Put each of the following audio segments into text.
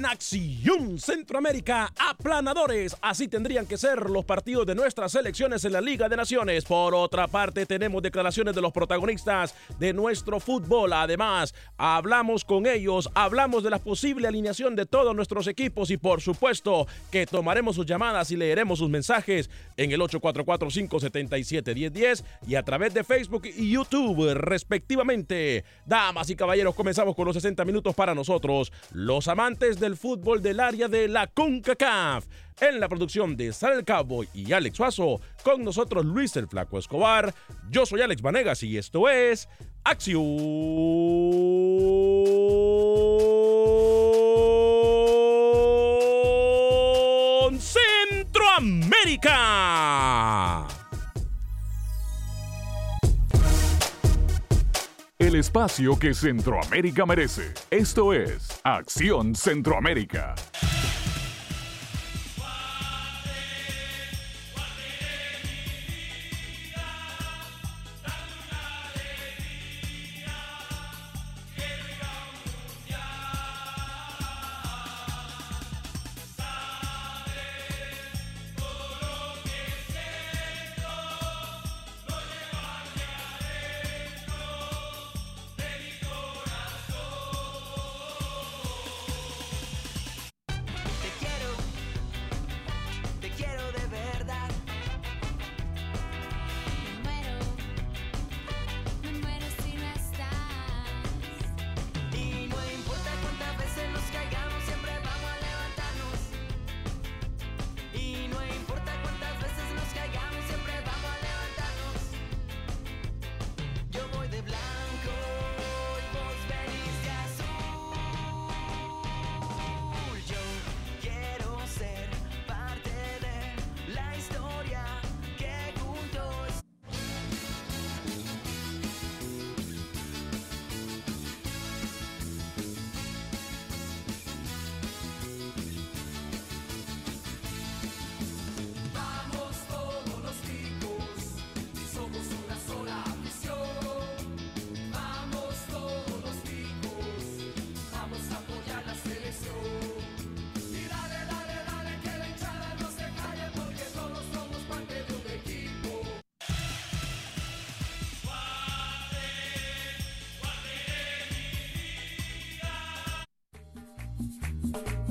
En Acción Centroamérica, aplanadores. Así tendrían que ser los partidos de nuestras selecciones en la Liga de Naciones. Por otra parte, tenemos declaraciones de los protagonistas de nuestro fútbol. Además, hablamos con ellos, hablamos de la posible alineación de todos nuestros equipos y por supuesto que tomaremos sus llamadas y leeremos sus mensajes en el 844-577-1010 y a través de Facebook y YouTube respectivamente. Damas y caballeros, comenzamos con los 60 minutos para nosotros, los amantes del fútbol del área de la CONCACAF. En la producción de Sal el Cowboy y Alex Suazo, con nosotros Luis el Flaco Escobar. Yo soy Alex Vanegas y esto es Acción Centroamérica. El espacio que Centroamérica merece. Esto es Acción Centroamérica.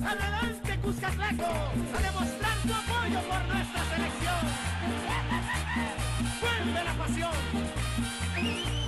Adelante, Cuscatlaco, a demostrar apoyo por nuestra selección. Vuelve la pasión.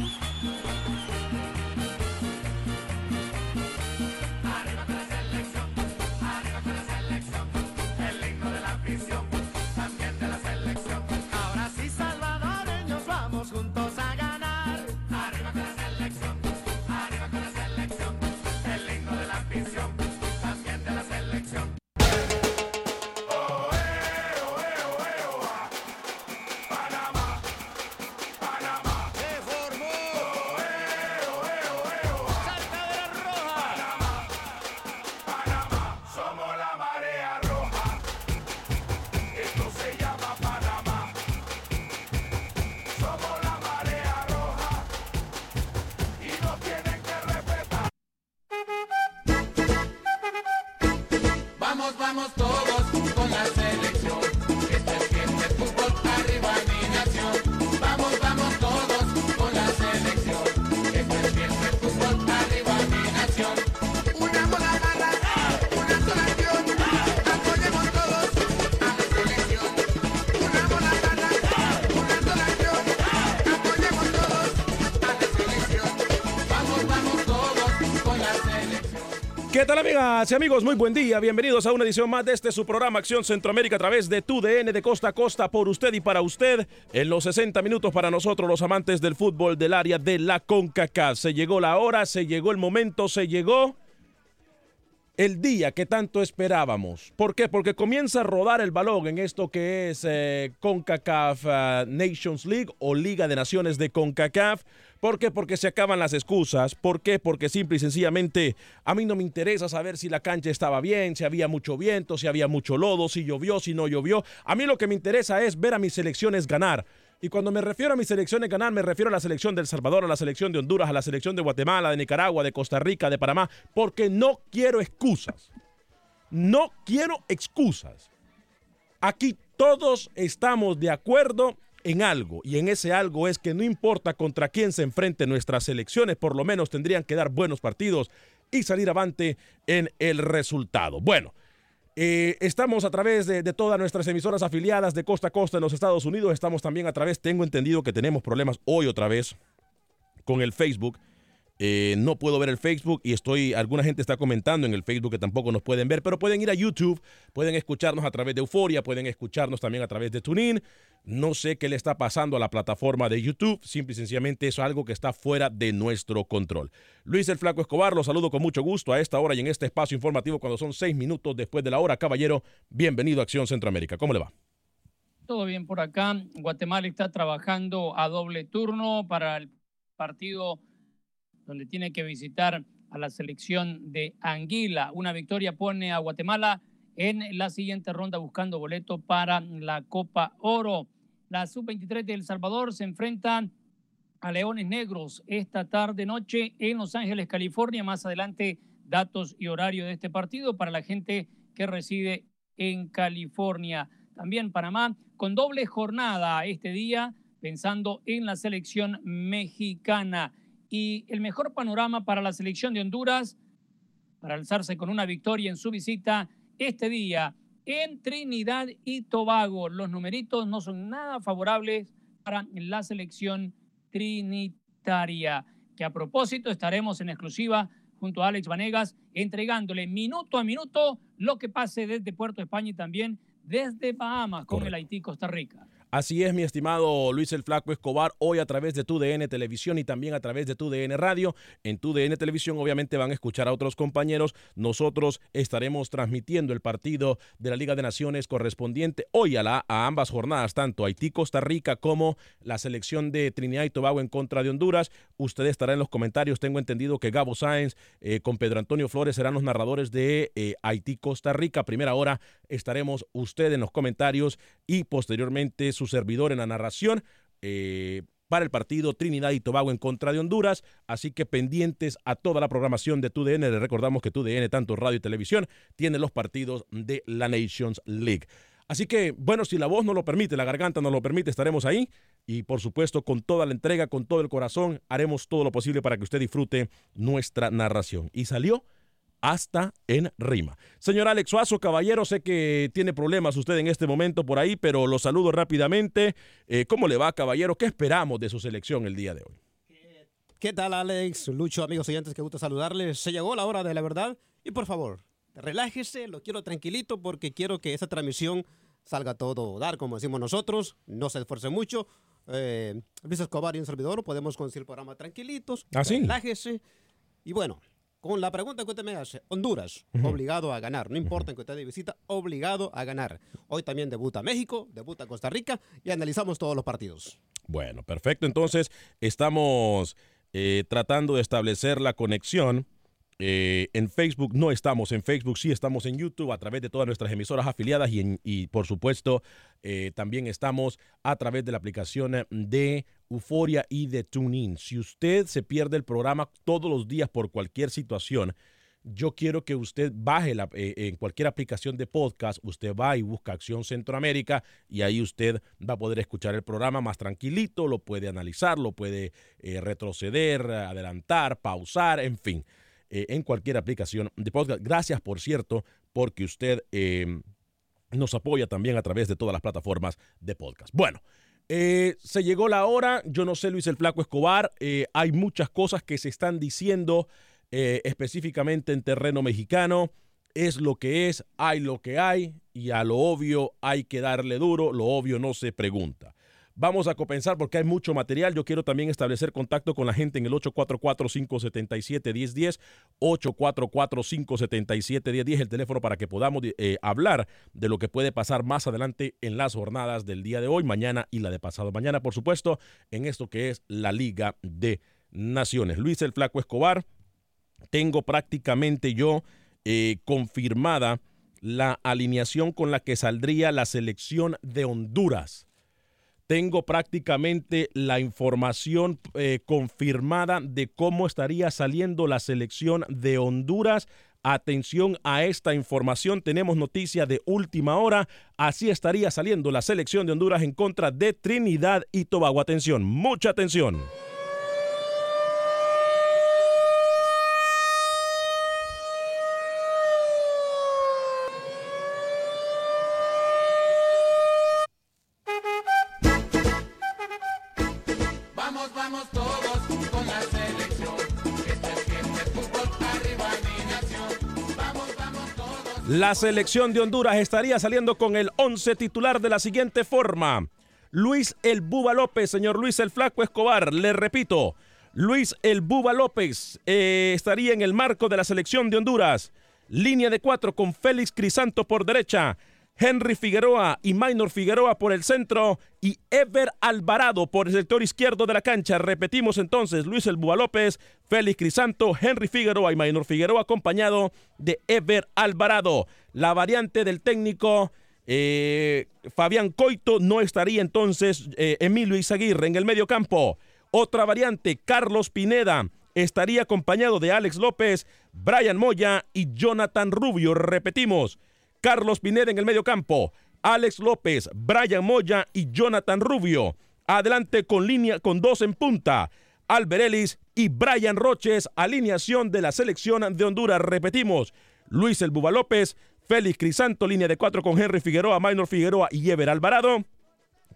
Tal amigas y amigos? Muy buen día. Bienvenidos a una edición más de este su programa Acción Centroamérica a través de tu DN de costa a costa por usted y para usted en los 60 minutos para nosotros los amantes del fútbol del área de la CONCACAF. Se llegó la hora, se llegó el momento, se llegó el día que tanto esperábamos. ¿Por qué? Porque comienza a rodar el balón en esto que es eh, CONCACAF uh, Nations League o Liga de Naciones de CONCACAF. ¿Por qué? Porque se acaban las excusas. ¿Por qué? Porque simple y sencillamente a mí no me interesa saber si la cancha estaba bien, si había mucho viento, si había mucho lodo, si llovió, si no llovió. A mí lo que me interesa es ver a mis selecciones ganar. Y cuando me refiero a mis selecciones ganar, me refiero a la selección de El Salvador, a la selección de Honduras, a la selección de Guatemala, de Nicaragua, de Costa Rica, de Panamá, porque no quiero excusas. No quiero excusas. Aquí todos estamos de acuerdo en algo, y en ese algo es que no importa contra quién se enfrenten nuestras selecciones, por lo menos tendrían que dar buenos partidos y salir avante en el resultado. Bueno, eh, estamos a través de, todas nuestras emisoras afiliadas de costa a costa en los Estados Unidos. Estamos también a través, tengo entendido que tenemos problemas hoy otra vez con el Facebook. Eh, no puedo ver el Facebook y estoy, alguna gente está comentando en el Facebook que tampoco nos pueden ver, pero pueden ir a YouTube, pueden escucharnos a través de Euforia, pueden escucharnos también a través de TuneIn. No sé qué le está pasando a la plataforma de YouTube, simple y sencillamente es algo que está fuera de nuestro control. Luis el Flaco Escobar, los saludo con mucho gusto a esta hora y en este espacio informativo cuando son seis minutos después de la hora. Caballero, bienvenido a Acción Centroamérica. ¿Cómo le va? Todo bien por acá. Guatemala está trabajando a doble turno para el partido donde tiene que visitar a la selección de Anguila. Una victoria pone a Guatemala en la siguiente ronda buscando boleto para la Copa Oro. La sub-23 de El Salvador se enfrentan a Leones Negros esta tarde noche en Los Ángeles, California. Más adelante datos y horario de este partido para la gente que reside en California. También Panamá con doble jornada este día pensando en la selección mexicana y el mejor panorama para la selección de Honduras para alzarse con una victoria en su visita este día en Trinidad y Tobago. Los numeritos no son nada favorables para la selección trinitaria, que a propósito estaremos en exclusiva junto a Alex Vanegas entregándole minuto a minuto lo que pase desde Puerto España y también desde Bahamas con el Haití Costa Rica. Así es, mi estimado Luis el Flaco Escobar, hoy a través de tu DN Televisión y también a través de tu DN Radio. En tu DN Televisión obviamente van a escuchar a otros compañeros. Nosotros estaremos transmitiendo el partido de la Liga de Naciones correspondiente hoy a, la, a ambas jornadas, tanto Haití, Costa Rica como la selección de Trinidad y Tobago en contra de Honduras. Usted estará en los comentarios. Tengo entendido que Gabo Sáenz eh, con Pedro Antonio Flores serán los narradores de eh, Haití, Costa Rica. Primera hora estaremos usted en los comentarios y posteriormente su servidor en la narración eh, para el partido Trinidad y Tobago en contra de Honduras. Así que pendientes a toda la programación de TUDN. Le recordamos que TUDN, tanto radio y televisión, tiene los partidos de la Nations League. Así que, bueno, si la voz no lo permite, la garganta no lo permite, estaremos ahí. Y por supuesto, con toda la entrega, con todo el corazón, haremos todo lo posible para que usted disfrute nuestra narración. Y salió hasta en rima. Señor Alex Suazo, caballero, sé que tiene problemas usted en este momento por ahí, pero lo saludo rápidamente. Eh, ¿Cómo le va, caballero? ¿Qué esperamos de su selección el día de hoy? ¿Qué tal, Alex? Lucho, amigos oyentes, que gusto saludarles. Se llegó la hora de la verdad y por favor, relájese, lo quiero tranquilito porque quiero que esta transmisión salga todo dar, como decimos nosotros, no se esfuerce mucho. Eh, Luis Escobar y un servidor podemos conducir el programa tranquilitos, ¿Ah, sí? relájese. Y bueno, con la pregunta que usted me hace, Honduras, uh -huh. obligado a ganar. No importa en que usted de visita, obligado a ganar. Hoy también debuta México, debuta Costa Rica y analizamos todos los partidos. Bueno, perfecto. Entonces, estamos eh, tratando de establecer la conexión. Eh, en Facebook no estamos en Facebook, sí estamos en YouTube a través de todas nuestras emisoras afiliadas y, en, y por supuesto eh, también estamos a través de la aplicación de Euforia y de TuneIn. Si usted se pierde el programa todos los días por cualquier situación, yo quiero que usted baje eh, en cualquier aplicación de podcast, usted va y busca Acción Centroamérica y ahí usted va a poder escuchar el programa más tranquilito, lo puede analizar, lo puede eh, retroceder, adelantar, pausar, en fin, eh, en cualquier aplicación de podcast. Gracias, por cierto, porque usted eh, nos apoya también a través de todas las plataformas de podcast. Bueno. Eh, se llegó la hora, yo no sé Luis el Flaco Escobar, eh, hay muchas cosas que se están diciendo específicamente en terreno mexicano. Es lo que es, hay lo que hay y a lo obvio hay que darle duro, lo obvio no se pregunta. Vamos a compensar porque hay mucho material. Yo quiero también establecer contacto con la gente en el 844-577-1010, 844-577-1010, el teléfono para que podamos eh, hablar de lo que puede pasar más adelante en las jornadas del día de hoy, mañana y la de pasado mañana, por supuesto, en esto que es la Liga de Naciones. Luis el Flaco Escobar, tengo prácticamente yo eh, confirmada la alineación con la que saldría la selección de Honduras. Tengo prácticamente la información eh, confirmada de cómo estaría saliendo la selección de Honduras. Atención a esta información, tenemos noticia de última hora. Así estaría saliendo la selección de Honduras en contra de Trinidad y Tobago. Atención, mucha atención. La selección de Honduras estaría saliendo con el 11 titular de la siguiente forma. Luis el Buba López, señor Luis el Flaco Escobar, le repito, Luis el Buba López eh, estaría en el marco de la selección de Honduras. Línea de cuatro con Félix Crisanto por derecha, Henry Figueroa y Minor Figueroa por el centro y Ever Alvarado por el sector izquierdo de la cancha. Repetimos entonces, Luis el Búa López, Félix Crisanto, Henry Figueroa y Minor Figueroa acompañado de Ever Alvarado. La variante del técnico eh, Fabián Coito no estaría entonces eh, Emilio Izaguirre en el medio campo. Otra variante, Carlos Pineda estaría acompañado de Alex López, Brian Moya y Jonathan Rubio. Repetimos, Carlos Pineda en el medio campo, Alex López, Brian Moya y Jonathan Rubio. Adelante con línea con dos en punta. Albert Ellis y Brian Roches, alineación de la selección de Honduras. Repetimos, Luis El Buba López, Félix Crisanto, línea de cuatro con Henry Figueroa, Minor Figueroa y Ever Alvarado.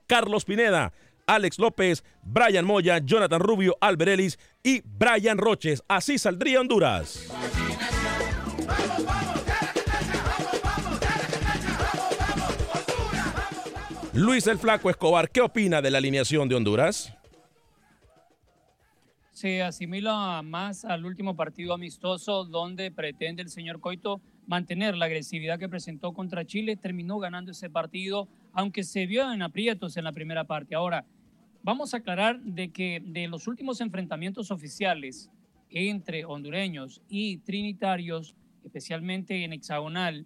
Carlos Pineda, Alex López, Brian Moya, Jonathan Rubio, Albert Ellis y Brian Roches. Así saldría Honduras. Luis el Flaco Escobar, ¿qué opina de la alineación de Honduras? se asimila más al último partido amistoso donde pretende el señor Coito mantener la agresividad que presentó contra Chile. Terminó ganando ese partido, aunque se vio en aprietos en la primera parte. Ahora, vamos a aclarar de que de los últimos enfrentamientos oficiales entre hondureños y trinitarios, especialmente en hexagonal,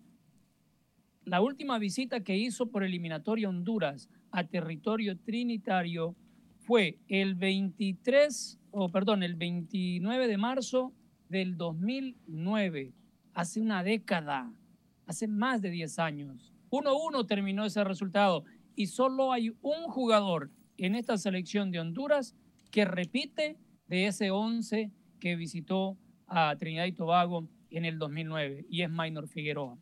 la última visita que hizo por eliminatoria Honduras a territorio trinitario fue el 23, o perdón, el 29 de marzo del 2009, hace una década, hace más de 10 años. 1-1 terminó ese resultado y solo hay un jugador en esta selección de Honduras que repite de ese 11 que visitó a Trinidad y Tobago en el 2009 y es Minor Figueroa.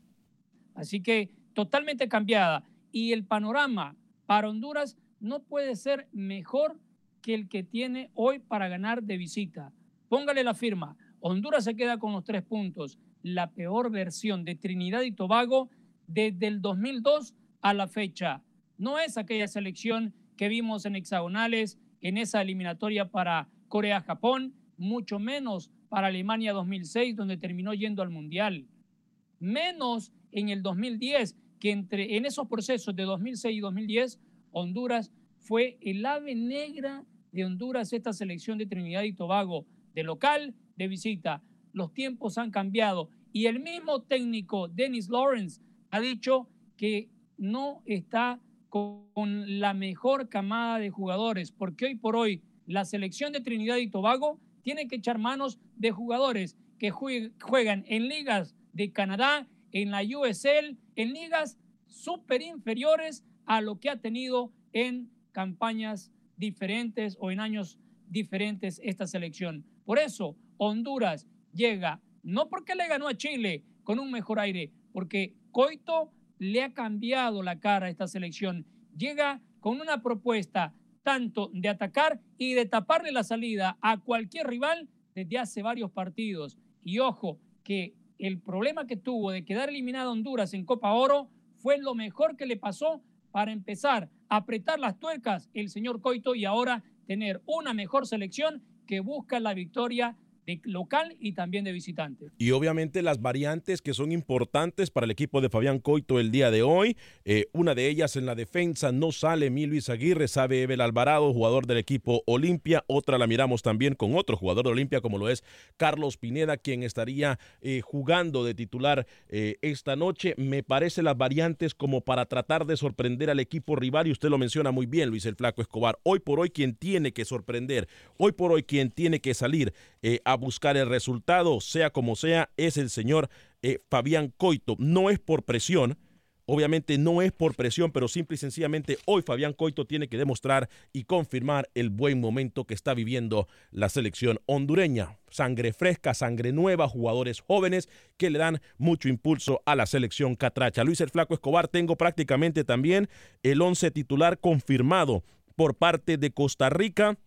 Así que totalmente cambiada y el panorama para Honduras no puede ser mejor que el que tiene hoy para ganar de visita. Póngale la firma. Honduras se queda con los tres puntos. La peor versión de Trinidad y Tobago desde el 2002 a la fecha. No es aquella selección que vimos en hexagonales, en esa eliminatoria para Corea-Japón, mucho menos para Alemania 2006, donde terminó yendo al Mundial. Menos en el 2010, que entre, en esos procesos de 2006 y 2010, Honduras fue el ave negra de Honduras, esta selección de Trinidad y Tobago, de local, de visita. Los tiempos han cambiado y el mismo técnico, Dennis Lawrence, ha dicho que no está con la mejor camada de jugadores, porque hoy por hoy la selección de Trinidad y Tobago tiene que echar manos de jugadores que juegan en ligas de Canadá, en la USL, en ligas súper inferiores a lo que ha tenido en campañas diferentes o en años diferentes esta selección. Por eso Honduras llega, no porque le ganó a Chile con un mejor aire, porque Coito le ha cambiado la cara a esta selección. Llega con una propuesta tanto de atacar y de taparle la salida a cualquier rival desde hace varios partidos. Y ojo, que el problema que tuvo de quedar eliminado Honduras en Copa Oro fue lo mejor que le pasó para empezar a apretar las tuercas el señor Coito y ahora tener una mejor selección que busca la victoria local y también de visitante. Y obviamente las variantes que son importantes para el equipo de Fabián Coito el día de hoy. Eh, una de ellas en la defensa no sale mi Luis Aguirre, sabe Evel Alvarado, jugador del equipo Olimpia. Otra la miramos también con otro jugador de Olimpia como lo es Carlos Pineda, quien estaría eh, jugando de titular eh, esta noche. Me parece las variantes como para tratar de sorprender al equipo rival y usted lo menciona muy bien, Luis el Flaco Escobar. Hoy por hoy quien tiene que sorprender, hoy por hoy quien tiene que salir a buscar el resultado, sea como sea, es el señor eh, Fabián Coito. No es por presión, obviamente no es por presión, pero simple y sencillamente hoy Fabián Coito tiene que demostrar y confirmar el buen momento que está viviendo la selección hondureña. Sangre fresca, sangre nueva, jugadores jóvenes que le dan mucho impulso a la selección catracha. Luis el Flaco Escobar, tengo prácticamente también el 11 titular confirmado por parte de Costa Rica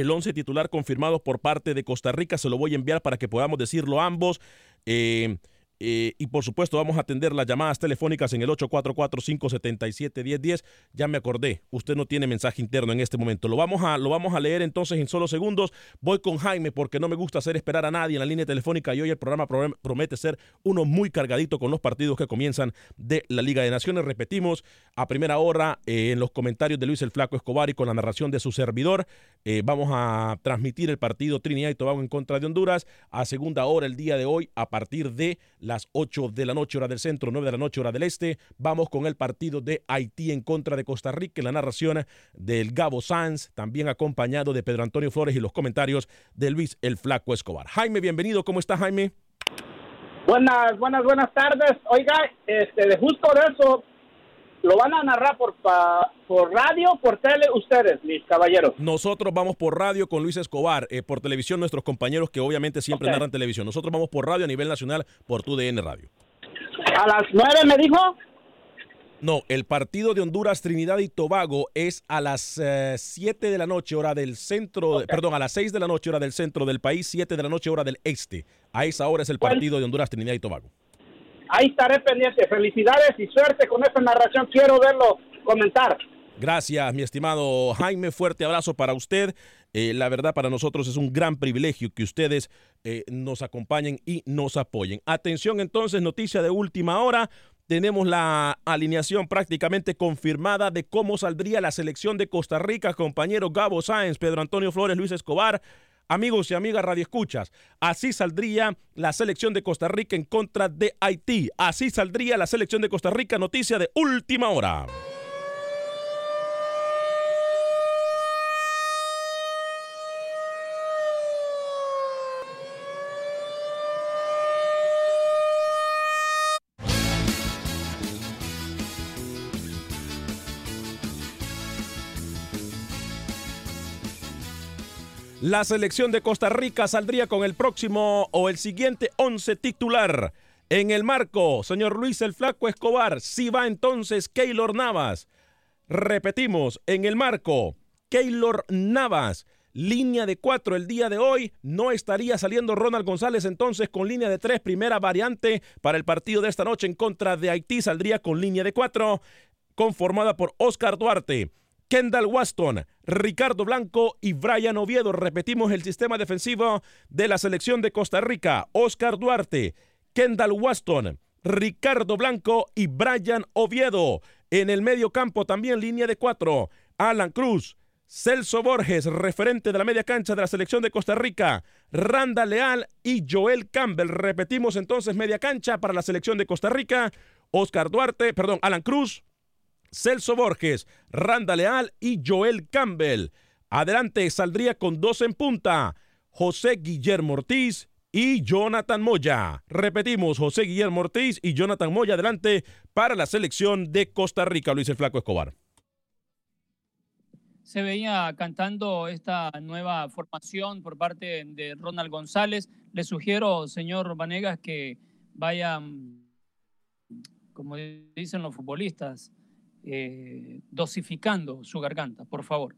el 11 titular confirmado por parte de Costa Rica. Se lo voy a enviar para que podamos decirlo ambos. Eh, eh, y por supuesto vamos a atender las llamadas telefónicas en el 844-577-1010. Ya me acordé, usted no tiene mensaje interno en este momento. Lo vamos, a, lo vamos a leer entonces en solo segundos. Voy con Jaime porque no me gusta hacer esperar a nadie en la línea telefónica y hoy el programa promete ser uno muy cargadito con los partidos que comienzan de la Liga de Naciones. Repetimos, a primera hora eh, en los comentarios de Luis el Flaco Escobar y con la narración de su servidor, eh, vamos a transmitir el partido Trinidad y Tobago en contra de Honduras. A segunda hora el día de hoy a partir de las 8 de la noche hora del centro, 9 de la noche hora del este. Vamos con el partido de Haití en contra de Costa Rica, la narración del Gabo Sanz, también acompañado de Pedro Antonio Flores y los comentarios de Luis el Flaco Escobar. Jaime, bienvenido, ¿cómo está Jaime? Buenas, buenas, buenas tardes. Oiga, este, justo de eso, lo van a narrar por, por radio, por tele, ustedes, mis caballeros. Nosotros vamos por radio con Luis Escobar, eh, por televisión nuestros compañeros que obviamente siempre narran televisión. Nosotros vamos por radio a nivel nacional por TUDN Radio. ¿A las nueve me dijo? No, el partido de Honduras, Trinidad y Tobago es a las 7 eh, de la noche, hora del centro, perdón, a las 6 de la noche, hora del centro del país, 7 de la noche, hora del este. A esa hora es el partido de Honduras, Trinidad y Tobago. Ahí estaré pendiente. Felicidades y suerte con esta narración. Quiero verlo comentar. Gracias, mi estimado Jaime. Fuerte abrazo para usted. Eh, la verdad, para nosotros es un gran privilegio que ustedes eh, nos acompañen y nos apoyen. Atención entonces, noticia de última hora. Tenemos la alineación prácticamente confirmada de cómo saldría la selección de Costa Rica, compañero Gabo Sáenz, Pedro Antonio Flores, Luis Escobar. Amigos y amigas Radio Escuchas, así saldría la selección de Costa Rica en contra de Haití. Así saldría la selección de Costa Rica, noticia de última hora. La selección de Costa Rica saldría con el próximo o el siguiente 11 titular. En el marco, señor Luis el Flaco Escobar, si va entonces Keylor Navas. Repetimos, en el marco, Keylor Navas. Línea de cuatro el día de hoy. No estaría saliendo Ronald González entonces con línea de tres. Primera variante para el partido de esta noche en contra de Haití. Saldría con línea de cuatro, conformada por Oscar Duarte. Kendall Waston, Ricardo Blanco y Brian Oviedo. Repetimos el sistema defensivo de la selección de Costa Rica. Oscar Duarte, Kendall Waston, Ricardo Blanco y Brian Oviedo. En el medio campo también línea de cuatro. Alan Cruz, Celso Borges, referente de la media cancha de la selección de Costa Rica, Randa Leal y Joel Campbell. Repetimos entonces media cancha para la selección de Costa Rica. Oscar Duarte, perdón, Alan Cruz, Celso Borges, Randa Leal y Joel Campbell. Adelante saldría con dos en punta. José Guillermo Ortiz y Jonathan Moya. Repetimos, José Guillermo Ortiz y Jonathan Moya adelante para la selección de Costa Rica, Luis el Flaco Escobar. Se veía cantando esta nueva formación por parte de Ronald González. Le sugiero, señor Vanegas, que vaya, como dicen los futbolistas, eh, dosificando su garganta, por favor.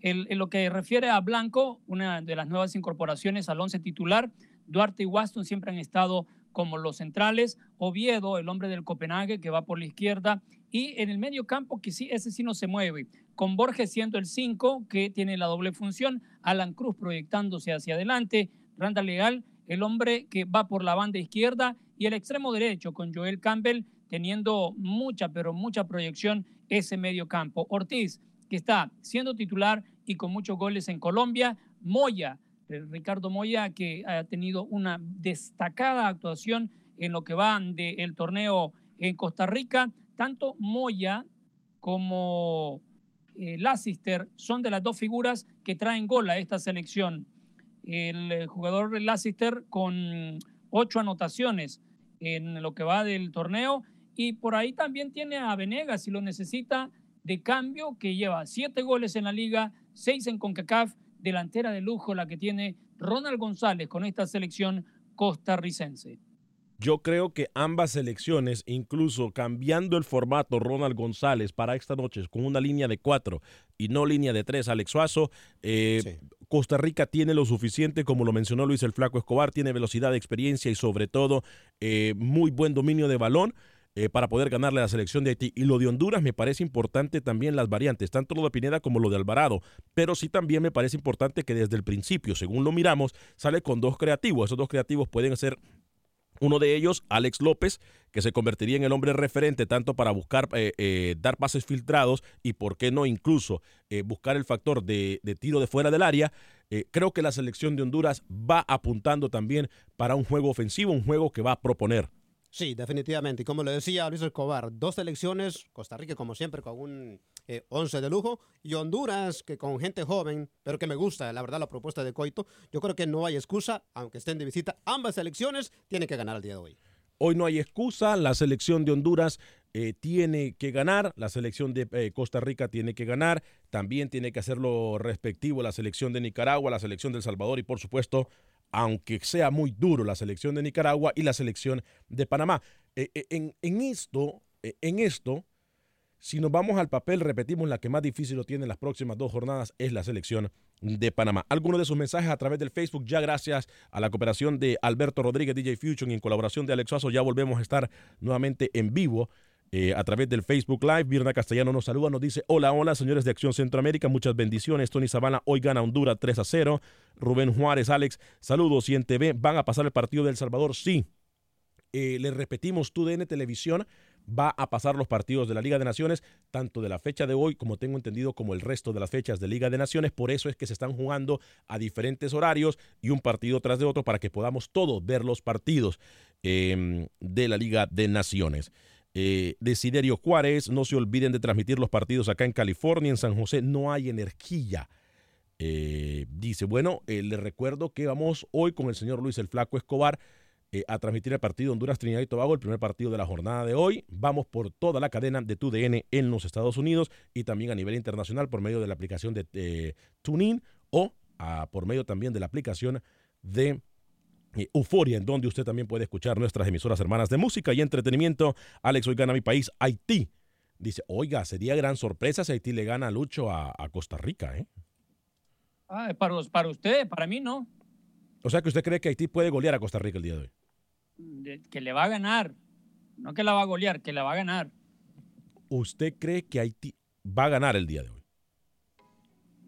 en lo que refiere a Blanco, una de las nuevas incorporaciones al once titular, Duarte y Waston siempre han estado como los centrales. Oviedo, el hombre del Copenhague, que va por la izquierda. Y en el medio campo, que sí, ese sí no se mueve. Con Borges siendo el 5, que tiene la doble función. Alan Cruz proyectándose hacia adelante. Randa Legal, el hombre que va por la banda izquierda. Y el extremo derecho, con Joel Campbell, teniendo mucha, pero mucha proyección ese medio campo. Ortiz, que está siendo titular y con muchos goles en Colombia. Moya, eh, Ricardo Moya, que ha tenido una destacada actuación en lo que va del torneo en Costa Rica. Tanto Moya como eh, Lassister son de las dos figuras que traen gol a esta selección. El jugador Lassister con ocho anotaciones en lo que va del torneo y por ahí también tiene a Venegas si lo necesita de cambio que lleva siete goles en la liga, seis en CONCACAF, delantera de lujo la que tiene Ronald González con esta selección costarricense. Yo creo que ambas selecciones, incluso cambiando el formato Ronald González para esta noche con una línea de cuatro y no línea de tres, Alex Suazo, eh, Costa Rica tiene lo suficiente, como lo mencionó Luis el Flaco Escobar, tiene velocidad, experiencia y sobre todo eh, muy buen dominio de balón. Eh, para poder ganarle a la selección de Haití. Y lo de Honduras me parece importante también las variantes, tanto lo de Pineda como lo de Alvarado. Pero sí también me parece importante que desde el principio, según lo miramos, sale con dos creativos. Esos dos creativos pueden ser uno de ellos, Alex López, que se convertiría en el hombre referente tanto para buscar eh, eh, dar pases filtrados y, por qué no, incluso buscar el factor de, de, tiro de fuera del área. creo que la selección de Honduras va apuntando también para un juego ofensivo, un juego que va a proponer. Sí, definitivamente. Y como le decía Luis Escobar, dos selecciones, Costa Rica como siempre con un eh, once de lujo y Honduras que con gente joven, pero que me gusta, la verdad, la propuesta de Coito. Yo creo que no hay excusa, aunque estén de visita, ambas selecciones tienen que ganar el día de hoy. Hoy no hay excusa, la selección de Honduras eh, tiene que ganar, la selección de eh, Costa Rica tiene que ganar, también tiene que hacer lo respectivo la selección de Nicaragua, la selección de El Salvador y por supuesto aunque sea muy duro la selección de Nicaragua y la selección de Panamá. Eh, eh, en, esto, eh, en esto, si nos vamos al papel, repetimos, la que más difícil lo tiene en las próximas dos jornadas es la selección de Panamá. Algunos de sus mensajes a través del Facebook, ya gracias a la cooperación de Alberto Rodríguez, DJ Fusion, en colaboración de Alex Suazo, ya volvemos a estar nuevamente en vivo eh, a través del Facebook Live. Virna Castellano nos saluda, nos dice, hola, hola, señores de Acción Centroamérica, muchas bendiciones. Tony Sabana, hoy gana Honduras 3 a 0. Rubén Juárez, Alex, saludos. Y en TV, ¿van a pasar el partido del Salvador? Sí. Eh, le repetimos, TUDN Televisión va a pasar los partidos de la Liga de Naciones, tanto de la fecha de hoy, como tengo entendido, como el resto de las fechas de Liga de Naciones. Por eso es que se están jugando a diferentes horarios y un partido tras de otro para que podamos todos ver los partidos eh, de la Liga de Naciones eh, Desiderio Juárez. No se olviden de transmitir los partidos acá en California, en San José. No hay energía. Eh, dice, bueno, eh, le recuerdo que vamos hoy con el señor Luis el Flaco Escobar eh, a transmitir el partido Honduras, Trinidad y Tobago, el primer partido de la jornada de hoy. Vamos por toda la cadena de TUDN en los Estados Unidos y también a nivel internacional por medio de la aplicación de TuneIn o a, por medio también de la aplicación de Euforia, en donde usted también puede escuchar nuestras emisoras hermanas de música y entretenimiento. Alex, hoy gana mi país, Haití. Dice, oiga, sería gran sorpresa si Haití le gana a Lucho a, a Costa Rica, ¿eh? Ah, para, para usted, para mí no. O sea que usted cree que Haití puede golear a Costa Rica el día de hoy. De, que le va a ganar. No que la va a golear, que la va a ganar. ¿Usted cree que Haití va a ganar el día de hoy?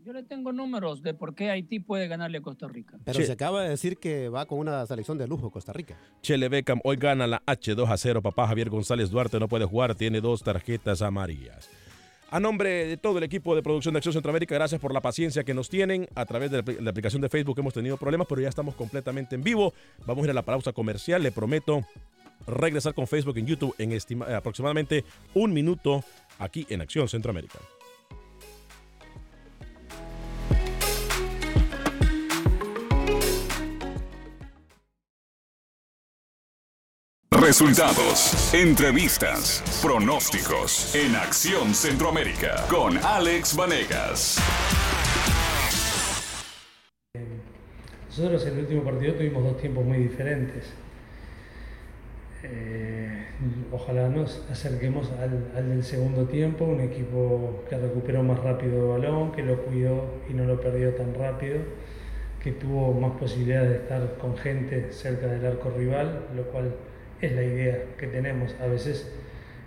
Yo le tengo números de por qué Haití puede ganarle a Costa Rica. Pero Che. se acaba de decir que va con una selección de lujo Costa Rica. Chele Beckham hoy gana la H2 a 0. Papá Javier González Duarte no puede jugar, tiene dos tarjetas amarillas. A nombre de todo el equipo de producción de Acción Centroamérica, gracias por la paciencia que nos tienen. A través de la, apl- la aplicación de Facebook hemos tenido problemas, pero ya estamos completamente en vivo. Vamos a ir a la pausa comercial. Le prometo regresar con Facebook en YouTube en aproximadamente un minuto aquí en Acción Centroamérica. Resultados, entrevistas, pronósticos en Acción Centroamérica con Alex Vanegas. Nosotros en el último partido tuvimos dos tiempos muy diferentes. Eh, ojalá nos acerquemos al, al del segundo tiempo, un equipo que recuperó más rápido el balón, que lo cuidó y no lo perdió tan rápido, que tuvo más posibilidades de estar con gente cerca del arco rival, lo cual es la idea que tenemos. A veces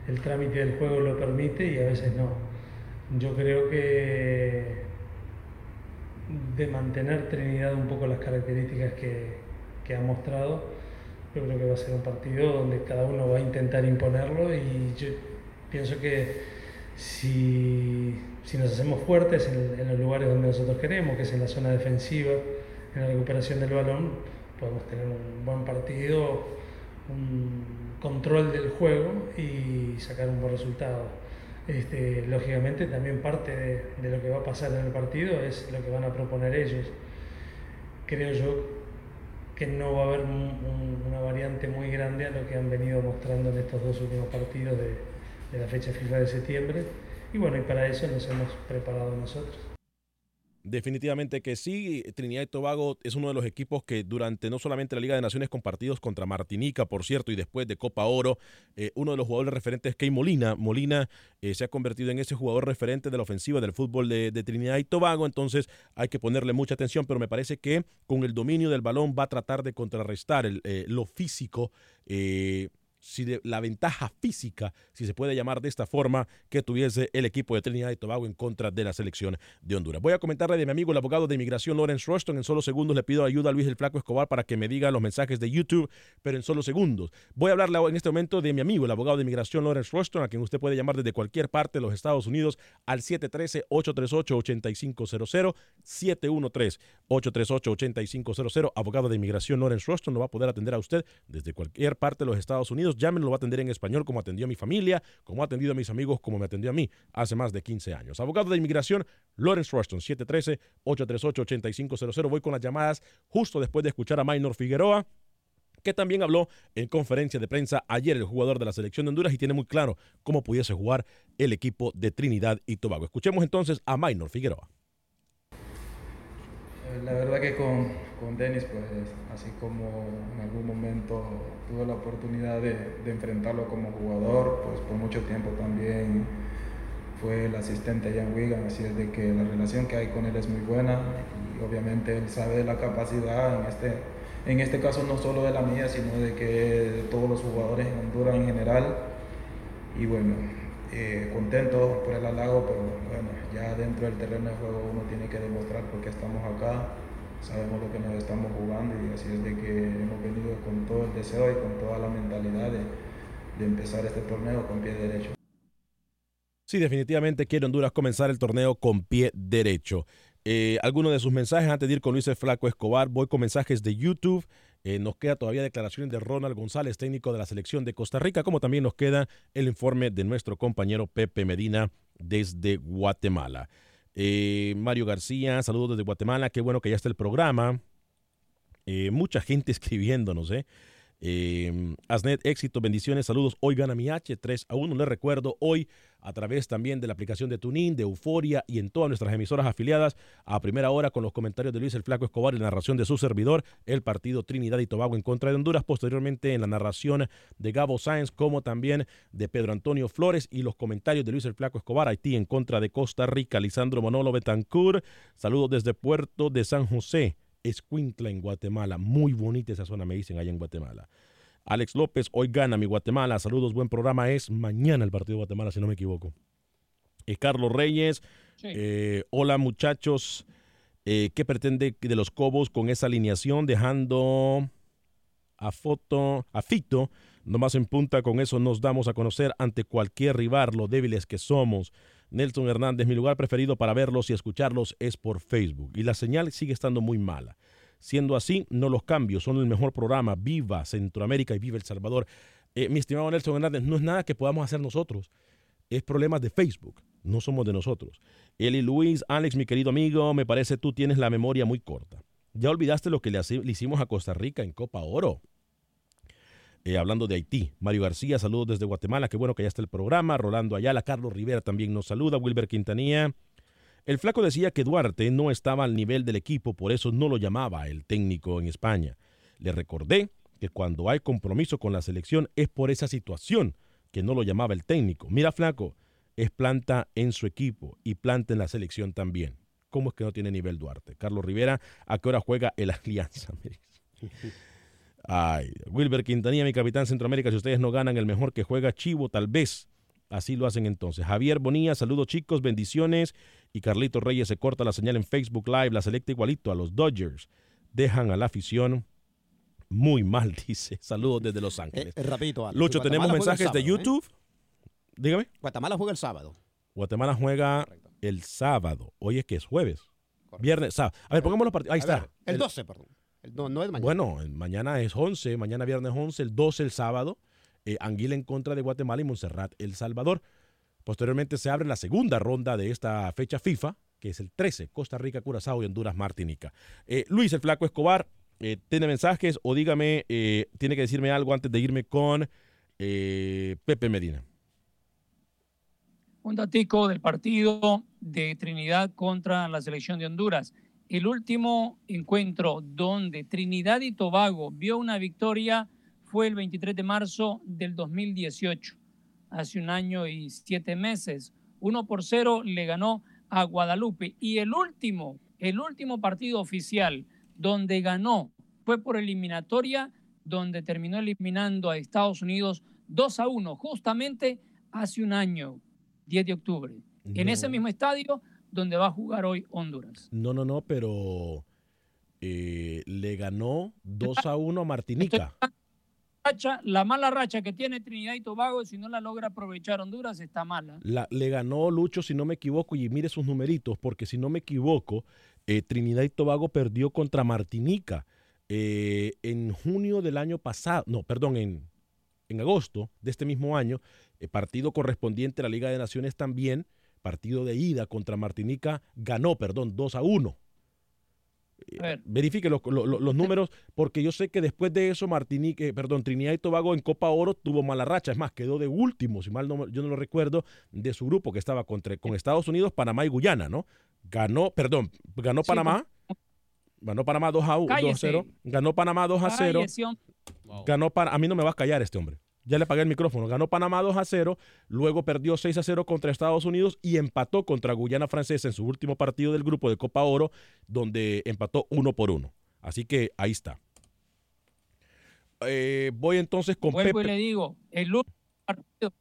el trámite del juego lo permite y a veces no. Yo creo que de mantener Trinidad un poco las características que, que ha mostrado, yo creo que va a ser un partido donde cada uno va a intentar imponerlo y yo pienso que si, si nos hacemos fuertes en, en los lugares donde nosotros queremos, que es en la zona defensiva, en la recuperación del balón, podemos tener un buen partido, un control del juego y sacar un buen resultado. Este, lógicamente también parte de, lo que va a pasar en el partido es lo que van a proponer ellos. Creo yo que no va a haber un- un- una variante muy grande a lo que han venido mostrando en estos dos últimos partidos de, de la fecha FIFA de septiembre. Y bueno, y para eso nos hemos preparado nosotros. Definitivamente que sí. Trinidad y Tobago es uno de los equipos que durante no solamente la Liga de Naciones con partidos contra Martinica, por cierto, y después de Copa Oro, eh, uno de los jugadores referentes es Key Molina. Molina eh, se ha convertido en ese jugador referente de la ofensiva del fútbol de, de Trinidad y Tobago, entonces hay que ponerle mucha atención, pero me parece que con el dominio del balón va a tratar de contrarrestar el, eh, lo físico. Si de- la ventaja física, si se puede llamar de esta forma, que tuviese el equipo de Trinidad y Tobago en contra de la selección de Honduras. Voy a comentarle de mi amigo el abogado de inmigración Lawrence Rushton. En solo segundos le pido ayuda a Luis el Flaco Escobar para que me diga los mensajes de YouTube, pero en solo segundos. Voy a hablarle en este momento de mi amigo el abogado de inmigración Lawrence Rushton, a quien usted puede llamar desde cualquier parte de los Estados Unidos al 713-838-8500, 713-838-8500. Abogado de inmigración Lawrence Rushton lo va a poder atender a usted desde cualquier parte de los Estados Unidos. Llámenlo, lo va a atender en español como atendió a mi familia, como ha atendido a mis amigos, como me atendió a mí hace más de 15 años. Abogado de inmigración Lawrence Rushton, 713-838-8500. Voy con las llamadas justo después de escuchar a Minor Figueroa que también habló en conferencia de prensa ayer el jugador de la selección de Honduras y tiene muy claro cómo pudiese jugar el equipo de Trinidad y Tobago. Escuchemos entonces a Minor Figueroa. Eh, La verdad que con, con Denis, pues así como en algún momento tuve la oportunidad de, enfrentarlo como jugador, pues por mucho tiempo también fue el asistente en Wigan, así es de que la relación que hay con él es muy buena y obviamente él sabe de la capacidad en este, en este caso no solo de la mía, sino de que de todos los jugadores en Honduras en general. Y bueno, eh, contento por el halago, pero bueno, ya dentro del terreno de juego uno tiene que demostrar por qué estamos acá, sabemos lo que nos estamos jugando y así es de que hemos venido con todo el deseo y con toda la mentalidad de, empezar este torneo con pie derecho. Sí, definitivamente quiere Honduras comenzar el torneo con pie derecho. Eh, algunos de sus mensajes antes de ir con Luis Flaco Escobar. Voy con mensajes de YouTube. Eh, nos queda todavía declaraciones de Ronald González, técnico de la selección de Costa Rica, como también nos queda el informe de nuestro compañero Pepe Medina desde Guatemala. Eh, Mario García, saludos desde Guatemala. Qué bueno que ya está el programa. Eh, mucha gente escribiéndonos, ¿eh? Eh, Asnet, éxito, bendiciones, saludos. Hoy gana mi H 3 a 1. Les recuerdo hoy a través también de la aplicación de Tunin, de Euforia y en todas nuestras emisoras afiliadas a primera hora con los comentarios de Luis el Flaco Escobar y la narración de su servidor, el partido Trinidad y Tobago en contra de Honduras. Posteriormente en la narración de Gabo Sáenz, como también de Pedro Antonio Flores y los comentarios de Luis el Flaco Escobar, Haití en contra de Costa Rica, Lisandro Manolo Betancourt. Saludos desde Puerto de San José. Escuintla en Guatemala. Muy bonita esa zona, me dicen allá en Guatemala. Alex López, hoy gana mi Guatemala. Saludos, buen programa. Es mañana el partido de Guatemala, si no me equivoco. Eh, Carlos Reyes, eh, hola muchachos. Eh, ¿Qué pretende de los Cobos con esa alineación? Dejando a foto, a Fito, nomás en punta, con eso nos damos a conocer ante cualquier rival, lo débiles que somos. Nelson Hernández, mi lugar preferido para verlos y escucharlos es por Facebook. Y la señal sigue estando muy mala. Siendo así, no los cambios, son el mejor programa. Viva Centroamérica y viva El Salvador. Eh, mi estimado Nelson Hernández, no es nada que podamos hacer nosotros. Es problemas de Facebook, no somos de nosotros. Eli Luis, Alex, mi querido amigo, me parece tú tienes la memoria muy corta. Ya olvidaste lo que le, le hicimos a Costa Rica en Copa Oro. Eh, hablando de Haití, Mario García, saludos desde Guatemala, qué bueno que ya está el programa. Rolando Ayala, Carlos Rivera también nos saluda. Wilber Quintanilla. El flaco decía que Duarte no estaba al nivel del equipo, por eso no lo llamaba el técnico en España. Le recordé que cuando hay compromiso con la selección es por esa situación que no lo llamaba el técnico. Mira, flaco, es planta en su equipo y planta en la selección también. ¿Cómo es que no tiene nivel Duarte? Carlos Rivera, ¿a qué hora juega el Alianza? Ay, Wilber Quintanilla, mi capitán Centroamérica, si ustedes no ganan el mejor que juega Chivo, tal vez. Así lo hacen entonces. Javier Bonilla, saludos chicos, bendiciones. Y Carlito Reyes se corta la señal en Facebook Live, la selecta igualito a los Dodgers. Dejan a la afición muy mal, dice. Saludos desde Los Ángeles. Eh, rapidito, Alex. Lucho, tenemos Guatemala mensajes de ¿eh? YouTube. Dígame. Guatemala juega el sábado. Guatemala juega el sábado. Hoy es que es jueves. Viernes, sábado. A ver, pongamos los partidos. Ahí A está. ver, el 12, perdón. No, no es mañana. Bueno, mañana es 11, mañana viernes 11, el 12 el sábado. eh, Anguila en contra de Guatemala y Montserrat El Salvador. Posteriormente se abre la segunda ronda de esta fecha FIFA, que es el 13, Costa Rica, Curazao y Honduras, Martinica. Eh, Luis, el flaco Escobar, eh, ¿tiene mensajes o dígame, eh, tiene que decirme algo antes de irme con eh, Pepe Medina? Un datico del partido de Trinidad contra la selección de Honduras. El último encuentro donde Trinidad y Tobago vio una victoria fue el 23 de marzo del 2018, hace un año y siete meses. Uno por cero le ganó a Guadalupe. Y el último, el último partido oficial donde ganó fue por eliminatoria, donde terminó eliminando a Estados Unidos 2 a 1, justamente hace un año, 10 de octubre, en ese mismo estadio donde va a jugar hoy Honduras. No, no, no, pero eh, le ganó 2 a 1 a Martinica. Racha- la mala racha que tiene Trinidad y Tobago, si no la logra aprovechar Honduras, está mala. La- le ganó Lucho, si no me equivoco, y mire sus numeritos, porque si no me equivoco, eh, Trinidad y Tobago perdió contra Martinica eh, en junio del año pasado, no, perdón, en, en agosto de este mismo año, eh, partido correspondiente a la Liga de Naciones también, partido de ida contra Martinica, ganó, perdón, 2 a 1. A ver, Verifique los, lo- lo- los números, porque yo sé que después de eso, Martinique, eh, perdón, Trinidad y Tobago en Copa Oro tuvo mala racha. Es más, quedó de último, si mal no, yo no lo recuerdo, de su grupo que estaba contra, con Estados Unidos, Panamá y Guyana, ¿no? Ganó, perdón, ganó Sí, Panamá. Ganó Panamá 2 a 1, 2 a Cállese. 0. Ganó Panamá 2 a 0. cállese, hombre. Ganó Pan- a mí no me va a callar este hombre. Ya le pagué el micrófono. Ganó Panamá 2 a 0, luego perdió 6 a 0 contra Estados Unidos y empató contra Guyana Francesa en su último partido del grupo de Copa Oro, donde empató uno por uno. Así que ahí está. Eh, voy entonces con Vuelvo y Pepe. le digo, el último partido,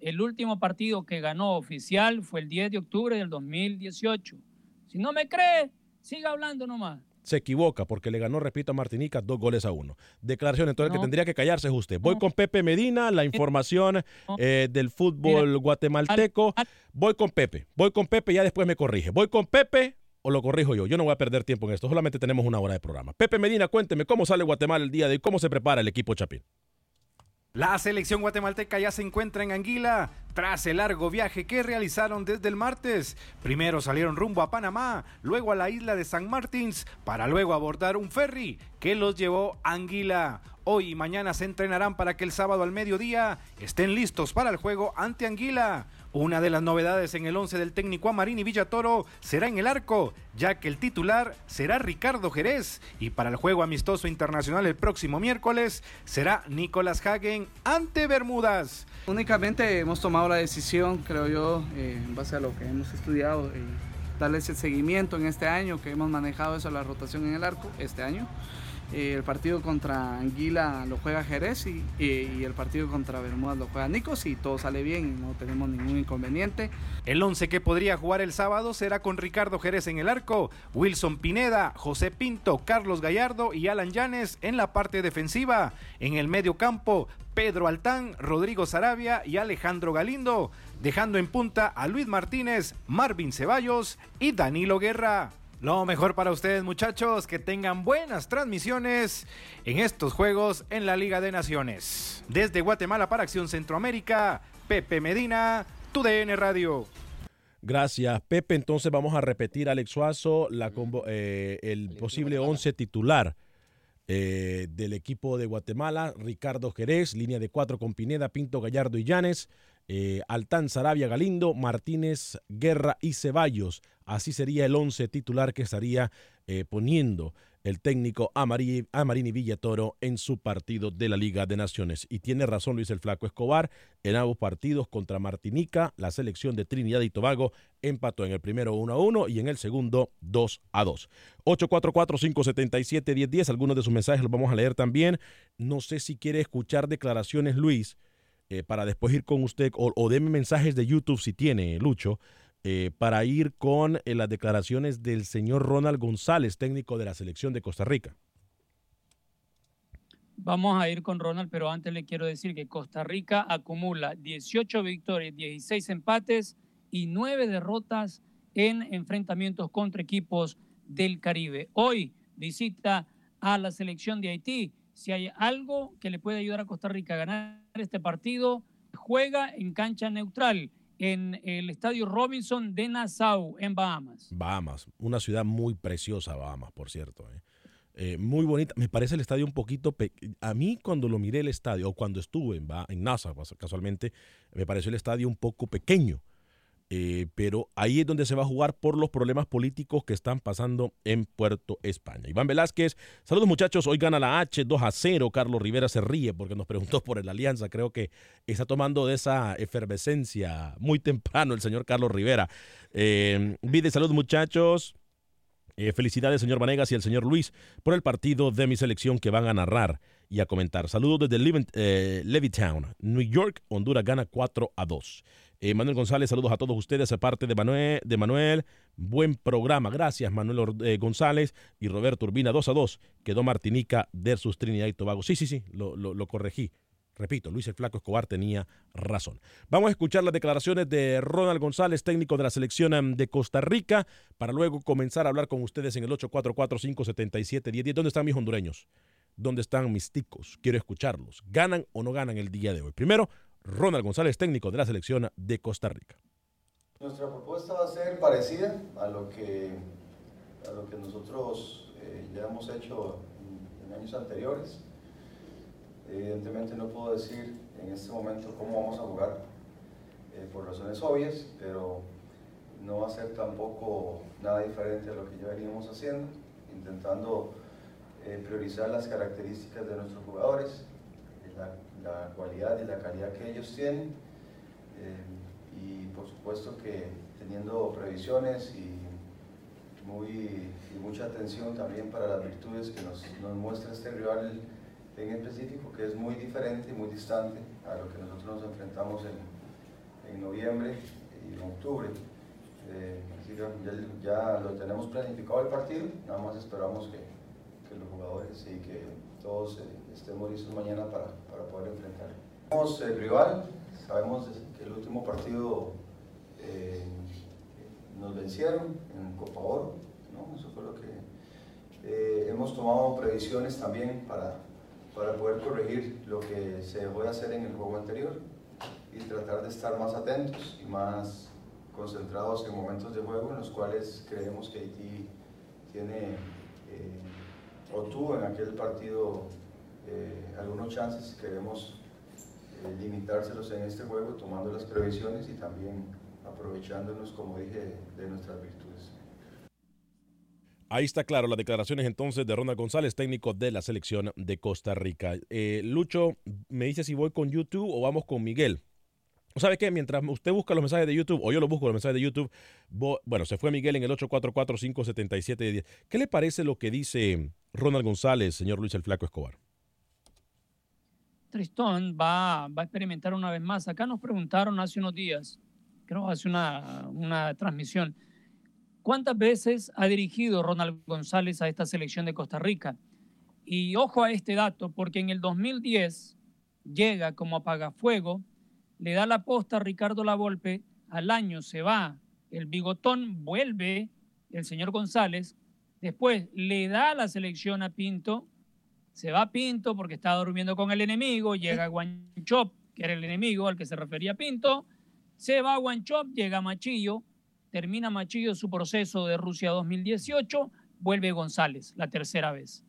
el último partido que ganó oficial fue el 10 de octubre del 2018. Si no me cree, siga hablando nomás. Se equivoca porque le ganó, repito, a Martinica dos goles a uno. Declaración, entonces el que tendría que callarse es usted. Voy con Pepe Medina, la información eh, del fútbol Mira, guatemalteco. Voy con Pepe, voy con Pepe, ya después me corrige. Voy con Pepe o lo corrijo yo. Yo no voy a perder tiempo en esto, solamente tenemos una hora de programa. Pepe Medina, cuénteme cómo sale Guatemala el día de hoy, cómo se prepara el equipo Chapín. La selección guatemalteca ya se encuentra en Anguila tras el largo viaje que realizaron desde el martes. Primero salieron rumbo a Panamá, luego a la isla de San Martins, para luego abordar un ferry que los llevó a Anguila. Hoy y mañana se entrenarán para que el sábado al mediodía estén listos para el juego ante Anguila. Una de las novedades en el 11 del técnico Amarini Villatoro será en el arco, ya que el titular será Ricardo Jerez y para el juego amistoso internacional el próximo miércoles será Nicolás Hagen ante Bermudas. Únicamente hemos tomado la decisión, creo yo, eh, en base a lo que hemos estudiado, eh, darle ese seguimiento en este año, que hemos manejado eso, la rotación en el arco, este año. Eh, el partido contra Anguila lo juega Jerez y, el partido contra Bermudas lo juega Nicos y todo sale bien y no tenemos ningún inconveniente. El 11 que podría jugar el sábado será con Ricardo Jerez en el arco, Wilson Pineda, José Pinto, Carlos Gallardo y Alan Llanes en la parte defensiva. En el medio campo, Pedro Altán, Rodrigo Sarabia y Alejandro Galindo, dejando en punta a Luis Martínez, Marvin Ceballos y Danilo Guerra. Lo mejor para ustedes muchachos, que tengan buenas transmisiones en estos juegos en la Liga de Naciones. Desde Guatemala para Acción Centroamérica, Pepe Medina, TUDN Radio. Gracias, Pepe. Entonces vamos a repetir, Alex Suazo, la eh, el posible 11 titular eh, del equipo de Guatemala. Ricardo Jerez, línea de cuatro con Pineda, Pinto, Gallardo y Llanes. eh, Altán, Sarabia, Galindo, Martínez, Guerra y Ceballos. Así sería el 11 titular que estaría eh, poniendo el técnico Amari- Amarini Villatoro en su partido de la Liga de Naciones. Y tiene razón Luis el Flaco Escobar, en ambos partidos contra Martinica, la selección de Trinidad y Tobago empató en el primero 1 a 1 y en el segundo 2 a 2. 844-577-1010, algunos de sus mensajes los vamos a leer también. No sé si quiere escuchar declaraciones, Luis, eh, para después ir con usted, o, o deme mensajes de YouTube si tiene, Lucho, eh, para ir con eh, las declaraciones del señor Ronald González, técnico de la selección de Costa Rica. Vamos a ir con Ronald, pero antes le quiero decir que Costa Rica acumula 18 victorias, 16 empates y 9 derrotas en enfrentamientos contra equipos del Caribe. Hoy visita a la selección de Haití. Si hay algo que le puede ayudar a Costa Rica a ganar este partido, juega en cancha neutral en el Estadio Robinson de Nassau, en Bahamas. Bahamas, una ciudad muy preciosa, Bahamas, por cierto. eh. Eh, muy bonita. Me parece el estadio un poquito. A mí, cuando lo miré el estadio, o cuando estuve en, en NASA, pas- casualmente, me pareció el estadio un poco pequeño. Eh, pero ahí es donde se va a jugar por los problemas políticos que están pasando en Puerto España. Iván Velázquez, saludos muchachos, hoy gana la H 2 a 0. Carlos Rivera se ríe porque nos preguntó por el Alianza. Creo que está tomando de esa efervescencia muy temprano el señor Carlos Rivera. Eh, Vide, saludos muchachos. Eh, felicidades, señor Vanegas y el señor Luis, por el partido de mi selección que van a narrar y a comentar. Saludos desde eh, Levittown, New York. Honduras gana 4 a 2. Eh, Manuel González, saludos a todos ustedes, aparte de Manuel, de Manuel. Buen programa. Gracias, Manuel eh, González y Roberto Urbina. 2 a 2. Quedó Martinica versus Trinidad y Tobago. Sí, sí, sí, lo, lo- lo corregí. Repito, Luis el Flaco Escobar tenía razón. Vamos a escuchar las declaraciones de Ronald González, técnico de la selección em, de Costa Rica, para luego comenzar a hablar con ustedes en el 844-577-1010. ¿Dónde están mis hondureños? ¿Dónde están mis ticos? Quiero escucharlos. ¿Ganan o no ganan el día de hoy? Primero, Ronald González, técnico de la selección de Costa Rica. Nuestra propuesta va a ser parecida a lo que, a lo que nosotros eh, ya hemos hecho en, años anteriores. Evidentemente no puedo decir en este momento cómo vamos a jugar eh, por razones obvias, pero no va a ser tampoco nada diferente a lo que ya veníamos haciendo, intentando eh, priorizar las características de nuestros jugadores, la, cualidad y la calidad que ellos tienen. eh, y por supuesto que teniendo previsiones y, muy, y mucha atención también para las virtudes que nos, nos muestra este rival en específico, que es muy diferente y muy distante a lo que nosotros nos enfrentamos en, en noviembre y en octubre. Eh, ya, ya lo tenemos planificado el partido, nada más esperamos que, que los jugadores y que todos eh, estemos listos mañana para, para poder enfrentar. Tenemos el rival, sabemos que el último partido eh, nos vencieron en Copa Oro, ¿no? eso fue lo que eh, hemos tomado previsiones también para, para poder corregir lo que se dejó de hacer en el juego anterior y tratar de estar más atentos y más concentrados en momentos de juego en los cuales creemos que Haití tiene eh, o tuvo en aquel partido eh, algunos chances queremos eh, limitárselos en este juego tomando las previsiones y también aprovechándonos, como dije, de nuestras virtudes. Ahí está claro las declaraciones entonces de Ronald González, técnico de la selección de Costa Rica. Eh, Lucho, me dice si voy con YouTube o vamos con Miguel. ¿Sabe qué? Mientras usted busca los mensajes de YouTube o yo los busco los mensajes de YouTube, vo- bueno, se fue Miguel en el 844-577-10. ¿Qué le parece lo que dice Ronald González, señor Luis el Flaco Escobar? Tristón va, va a experimentar una vez más. Acá nos preguntaron hace unos días, creo hace una, una transmisión, ¿cuántas veces ha dirigido Ronald González a esta selección de Costa Rica? Y ojo a este dato, porque en el 2010 llega como apagafuego, le da la posta a Ricardo Lavolpe, al año se va, el bigotón vuelve, el señor González, después le da la selección a Pinto, se va Pinto porque estaba durmiendo con el enemigo, llega Guanchop, que era el enemigo al que se refería Pinto, se va Guanchop, llega Machillo, termina Machillo su proceso de Rusia 2018, vuelve González la tercera vez.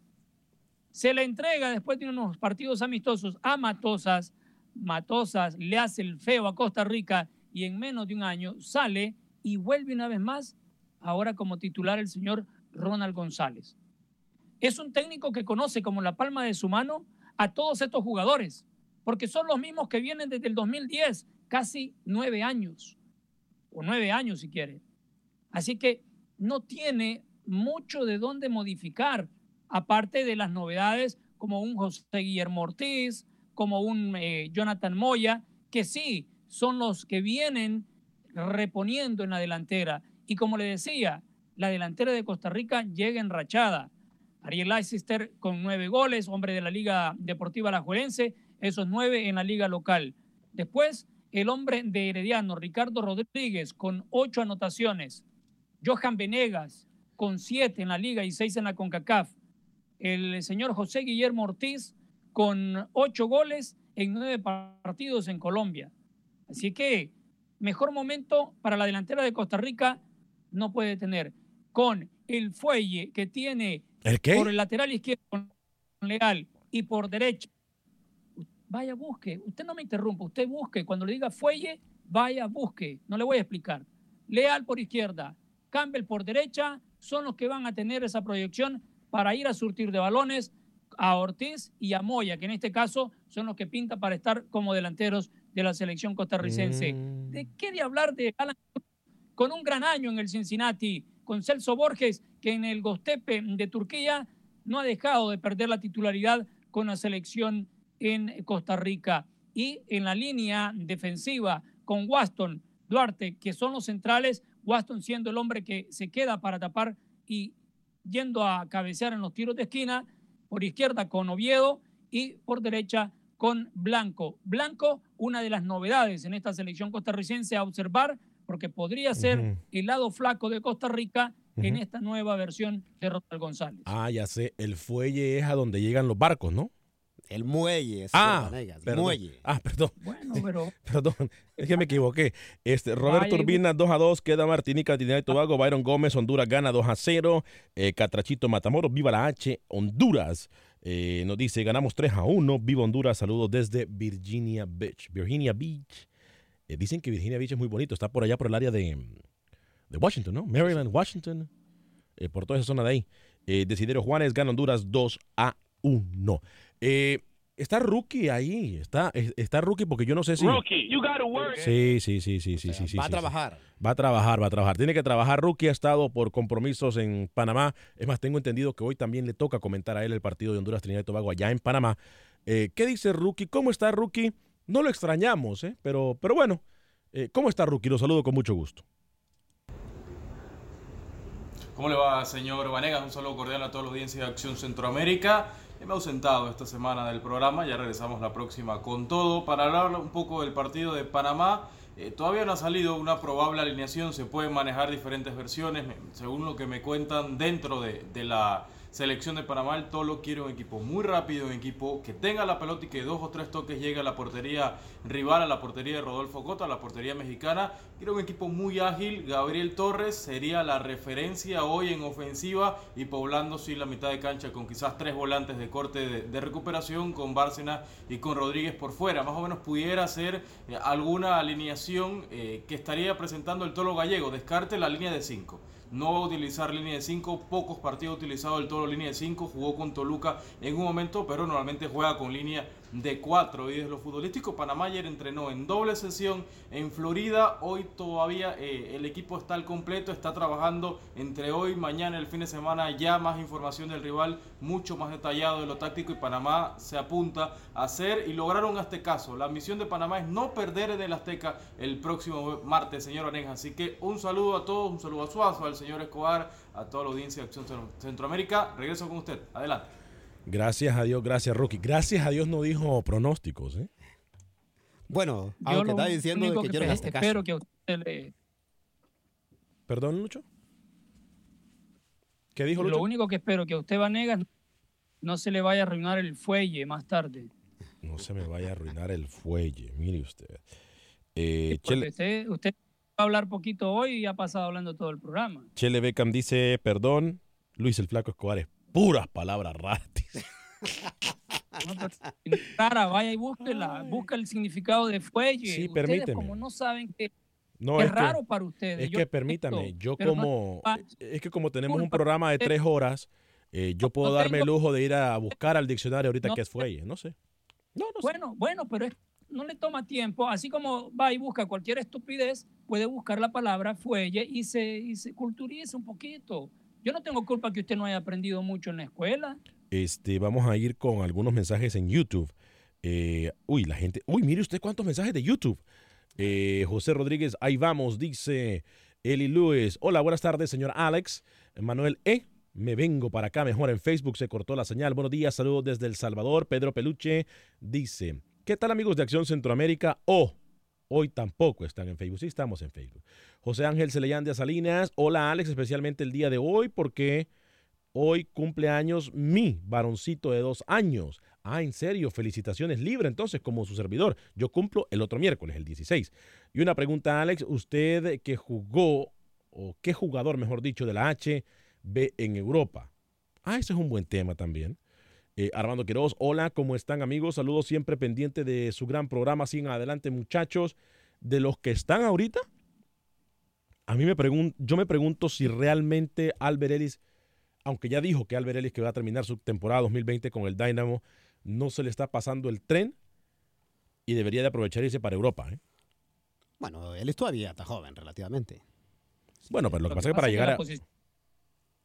Se la entrega después de unos partidos amistosos a Matosas, Matosas le hace el feo a Costa Rica y en menos de un año sale y vuelve una vez más, ahora como titular el señor Ronald González. Es un técnico que conoce como la palma de su mano a todos estos jugadores, porque son los mismos que vienen desde el 2010, casi nueve años, o nueve años si quiere. Así que no tiene mucho de dónde modificar, aparte de las novedades como un José Guillermo Ortiz, como un eh, Jonathan Moya, que sí son los que vienen reponiendo en la delantera. Y como le decía, la delantera de Costa Rica llega enrachada. Ariel Leicester con nueve goles, hombre de la Liga Deportiva Alajuelense, esos nueve en la liga local. Después, el hombre de Herediano, Ricardo Rodríguez, con ocho anotaciones. Johan Venegas, con siete en la liga y seis en la CONCACAF. El señor José Guillermo Ortiz, con ocho goles en nueve partidos en Colombia. Así que mejor momento para la delantera de Costa Rica no puede tener. Con el fuelle que tiene ¿El qué? por el lateral izquierdo con Leal y por derecha. Vaya, busque. Usted no me interrumpa. Usted busque. Cuando le diga fuelle, vaya, busque. No le voy a explicar. Leal por izquierda, Campbell por derecha, son los que van a tener esa proyección para ir a surtir de balones a Ortiz y a Moya, que en este caso son los que pintan para estar como delanteros de la selección costarricense. Mm. ¿De qué de hablar de Alan con un gran año en el Cincinnati, con Celso Borges, que en el Gostepe de Turquía no ha dejado de perder la titularidad con la selección en Costa Rica. Y en la línea defensiva con Waston, Duarte, que son los centrales, Waston siendo el hombre que se queda para tapar y yendo a cabecear en los tiros de esquina, por izquierda con Oviedo y por derecha con Blanco. Blanco, una de las novedades en esta selección costarricense a observar, porque podría ser el lado flaco de Costa Rica en esta nueva versión de Ronald González. Ah, ya sé, el fuelle es a donde llegan los barcos, ¿no? El muelle, Ah, Vanegas, perdón. muelle. Ah, perdón. Bueno, pero Perdón, es que me equivoqué. Este, Roberto Vaya, Urbina 2 a 2, queda Martinica, Trinidad y Tobago, Byron Gómez, Honduras gana 2 a 0, eh, Catrachito Matamoros, viva la H, Honduras. eh, nos dice, ganamos 3 a 1, viva Honduras, saludos desde Virginia Beach. Virginia Beach. Eh, dicen que Virginia Beach es muy bonito, está por allá por el área de, de Washington, ¿no? Maryland, Washington, eh, por toda esa zona de ahí. Eh, Desiderio Juárez gana Honduras 2 a 1. Eh, está Rookie ahí, está, es- está Rookie porque yo no sé si... Rookie, you gotta work. Sí, sí, sí, sí, sí, sí, sí. va a trabajar. sí. Va a trabajar, va a trabajar. Tiene que trabajar. Rookie ha estado por compromisos en Panamá. Es más, tengo entendido que hoy también le toca comentar a él el partido de Honduras, Trinidad y Tobago allá en Panamá. Eh, ¿Qué dice Rookie? ¿Cómo está Rookie? No lo extrañamos, ¿eh? Pero, pero bueno, eh, ¿cómo está Rookie? Lo saludo con mucho gusto. ¿Cómo le va, señor Vanegas? Un saludo cordial a toda la audiencia de Acción Centroamérica. Me he ausentado esta semana del programa, ya regresamos la próxima con todo. Para hablar un poco del partido de Panamá, eh, todavía no ha salido una probable alineación, se pueden manejar diferentes versiones. Según lo que me cuentan dentro de, de la selección de Panamá, el Tolo quiere un equipo muy rápido, un equipo que tenga la pelota y que dos o tres toques llegue a la portería rival, a la portería de Rodolfo Cota, a la portería mexicana. Quiere un equipo muy ágil. Gabriel Torres sería la referencia hoy en ofensiva y poblando sí la mitad de cancha con quizás tres volantes de corte de, recuperación con Bárcena y con Rodríguez por fuera. Más o menos pudiera ser eh, alguna alineación eh, que estaría presentando el Tolo Gallego. Descarte la línea de 5 no va a utilizar línea de 5, pocos partidos ha utilizado el Toro línea de 5, jugó con Toluca en un momento, pero normalmente juega con línea de 4. Y desde lo futbolístico, Panamá ayer entrenó en doble sesión en Florida, hoy todavía eh, el equipo está al completo, está trabajando entre hoy, mañana, el fin de semana, ya más información del rival, mucho más detallado de lo táctico y Panamá se apunta a hacer y lograron este caso. La misión de Panamá es no perder en el Azteca el próximo martes, señor Oreja. Así que un saludo a todos, un saludo a Suazo, al señor Escobar, a toda la audiencia de Acción Centro- Centroamérica. Regreso con usted. Adelante. Gracias a Dios, gracias Rookie. Gracias a Dios no dijo pronósticos, ¿eh? Bueno, Yo aunque lo está diciendo de único que quiero este caso. espero que a usted le- ¿Perdón, Lucho? ¿Qué dijo Lo Lucho? único que espero que a usted Vanegas no se le vaya a arruinar el fuelle más tarde. No se me vaya a arruinar el fuelle, mire usted. Eh, Chele, usted, usted va a hablar poquito hoy y ha pasado hablando todo el programa. Chele Beckham dice, perdón, Luis el Flaco Escobar es puras palabras. No, pero, Rara, vaya y búsquela, busca el significado de fuelle. Sí, Ustedes permíteme. como no saben que No, es, es que- raro para ustedes. Es yo que permítame, yo no- como, es que como tenemos un programa de tres horas, Eh, yo puedo no darme el lujo de ir a buscar al diccionario ahorita No que es fuelle, no sé. bueno, bueno, pero es- no le toma tiempo. Así como va y busca cualquier estupidez, puede buscar la palabra fuelle y se, y se culturiza un poquito. Yo no tengo culpa que usted no haya aprendido mucho en la escuela. Este, vamos a ir con algunos mensajes en YouTube. Eh, uy, la gente. Uy, mire usted cuántos mensajes de YouTube. Eh, José Rodríguez, ahí vamos, dice Eli Lewis. Hola, buenas tardes, señor Alex. Manuel E. Me vengo para acá mejor en Facebook, se cortó la señal. Buenos días, saludos desde El Salvador. Pedro Peluche dice: ¿Qué tal, amigos de Acción Centroamérica? Oh, hoy tampoco están en Facebook. Sí, estamos en Facebook. José Ángel Celeyán Salinas. Hola, Alex, especialmente el día de hoy, porque Hoy cumple años mi varoncito de dos años. Ah, en serio, felicitaciones libre entonces como su servidor. Yo cumplo el otro miércoles, el 16. Y una pregunta, Alex, usted que jugó, o qué jugador, mejor dicho, de la H, ve en Europa. Ah, ese es un buen tema también. Eh, Armando Quiroz, hola, ¿cómo están amigos? Saludos siempre pendiente de su gran programa. Sigan adelante muchachos. De los que están ahorita, a mí me pregunto, yo me pregunto si realmente Albert Ellis aunque ya dijo que Albert Ellis que va a terminar su temporada 2020 con el Dynamo, no se le está pasando el tren y debería de aprovechar irse para Europa. ¿eh? Bueno, él todavía está joven relativamente. Bueno, pero lo que pasa es que para llegar a...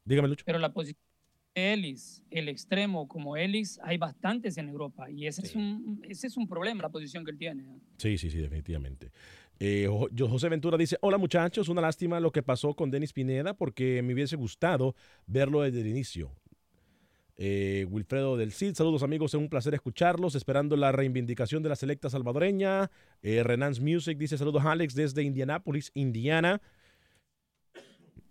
Dígame, Lucho. Pero la posición Ellis, el extremo como Ellis, hay bastantes en Europa. Y ese, es, un, ese es un problema, la posición que él tiene. Sí, sí, sí, definitivamente. Eh, José Ventura dice, hola muchachos, una lástima lo que pasó con Denis Pineda porque me hubiese gustado verlo desde el inicio. Eh, Wilfredo del Cid, saludos amigos, es un placer escucharlos, esperando la reivindicación de la selecta salvadoreña. Eh, Renans Music dice, saludos Alex desde Indianápolis, Indiana.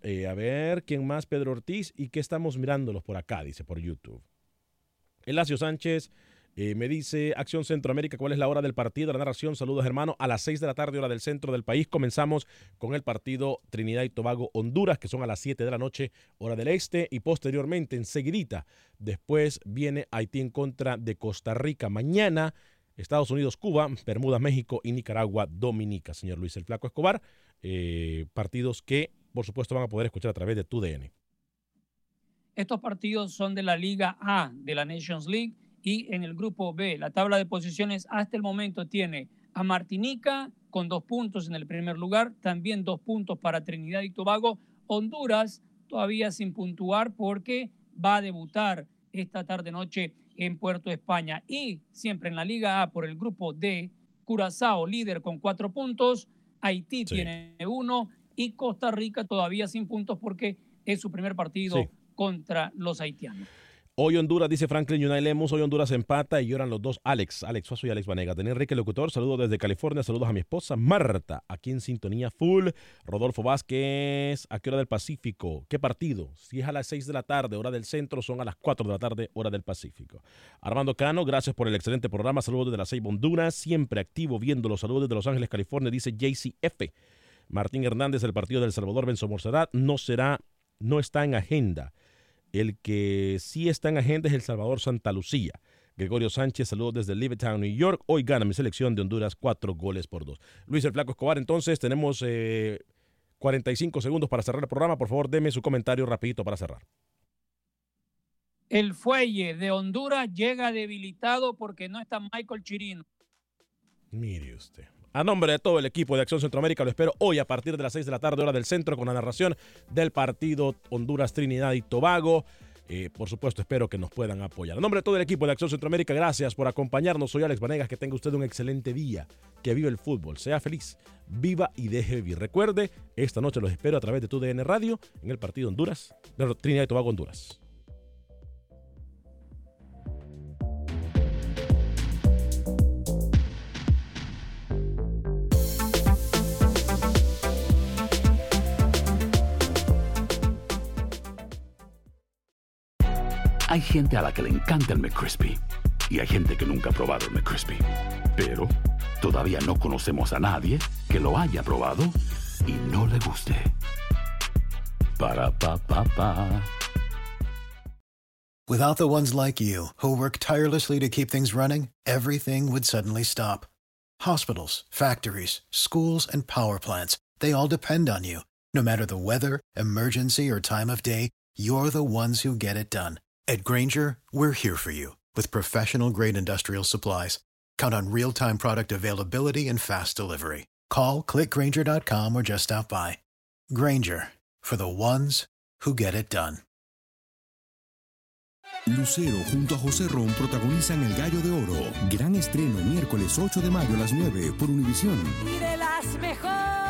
Eh, a ver, ¿quién más? Pedro Ortiz. ¿Y qué estamos mirándolos por acá? Dice por YouTube. Elacio Sánchez eh, me dice Acción Centroamérica, ¿cuál es la hora del partido? La narración, saludos hermano, a las 6 de la tarde, hora del centro del país. Comenzamos con el partido Trinidad y Tobago Honduras, que son a las 7 de la noche, hora del este, y posteriormente, enseguidita, después viene Haití en contra de Costa Rica. Mañana, Estados Unidos, Cuba, Bermudas, México y Nicaragua, Dominica. Señor Luis El Flaco Escobar, eh, partidos que, por supuesto, van a poder escuchar a través de tu DN. Estos partidos son de la Liga A de la Nations League y en el grupo B, la tabla de posiciones hasta el momento tiene a Martinica con dos puntos en el primer lugar, también dos puntos para Trinidad y Tobago, Honduras todavía sin puntuar porque va a debutar esta tarde noche en Puerto España y siempre en la Liga A por el grupo D, Curazao líder con cuatro puntos, Haití Sí. tiene uno y Costa Rica todavía sin puntos porque es su primer partido Sí. contra los haitianos. Hoy Honduras, dice Franklin Yunay Lemus, hoy Honduras empata y lloran los dos Alex, Alex Suazo y Alex Vanega. Tenía Enrique Locutor, saludos desde California, saludos a mi esposa Marta, aquí en sintonía full. Rodolfo Vázquez, ¿a qué hora del Pacífico? ¿Qué partido? Si es a las 6 de la tarde, hora del centro, son a las 4 de la tarde, hora del Pacífico. Armando Cano, gracias por el excelente programa, saludos desde la 6 Honduras, siempre activo viendo los saludos desde Los Ángeles, California, dice JCF. Martín Hernández, el partido del Salvador Benzo Morserat, no será, no está en agenda. El que sí está en agenda es El Salvador Santa Lucía. Gregorio Sánchez, saludos desde Levittown, New York. Hoy gana mi selección de Honduras cuatro goles por dos. Luis el Flaco Escobar, entonces tenemos eh, 45 segundos para cerrar el programa. Por favor, deme su comentario rapidito para cerrar. El fuelle de Honduras llega debilitado porque no está Michael Chirino. Mire usted. A nombre de todo el equipo de Acción Centroamérica, lo espero hoy a partir de las 6 de la tarde, hora del centro, con la narración del partido Honduras, Trinidad y Tobago. Eh, por supuesto, espero que nos puedan apoyar. A nombre de todo el equipo de Acción Centroamérica, gracias por acompañarnos. Soy Alex Vanegas. Que tenga usted un excelente día. Que viva el fútbol. Sea feliz. Viva y deje vivir. Recuerde, esta noche los espero a través de tu DN Radio en el partido Honduras, Trinidad y Tobago, Honduras. Hay gente a la que le encanta el McCrispy y hay gente que nunca ha probado el McCrispy. Pero todavía no conocemos a nadie que lo haya probado y no le guste. Para pa pa pa. Without the ones like you, who work tirelessly to keep things running, everything would suddenly stop. Hospitals, factories, schools, and power plants, they all depend on you. No matter the weather, emergency, or time of day, you're the ones who get it done. At Granger, we're here for you with professional grade industrial supplies. Count on real time product availability and fast delivery. Call clickgranger.com or just stop by. Granger for the ones who get it done. Lucero junto a José Ron protagonizan El Gallo de Oro. Gran estreno miércoles 8 de mayo a las 9 por Univisión. Y de las mejores.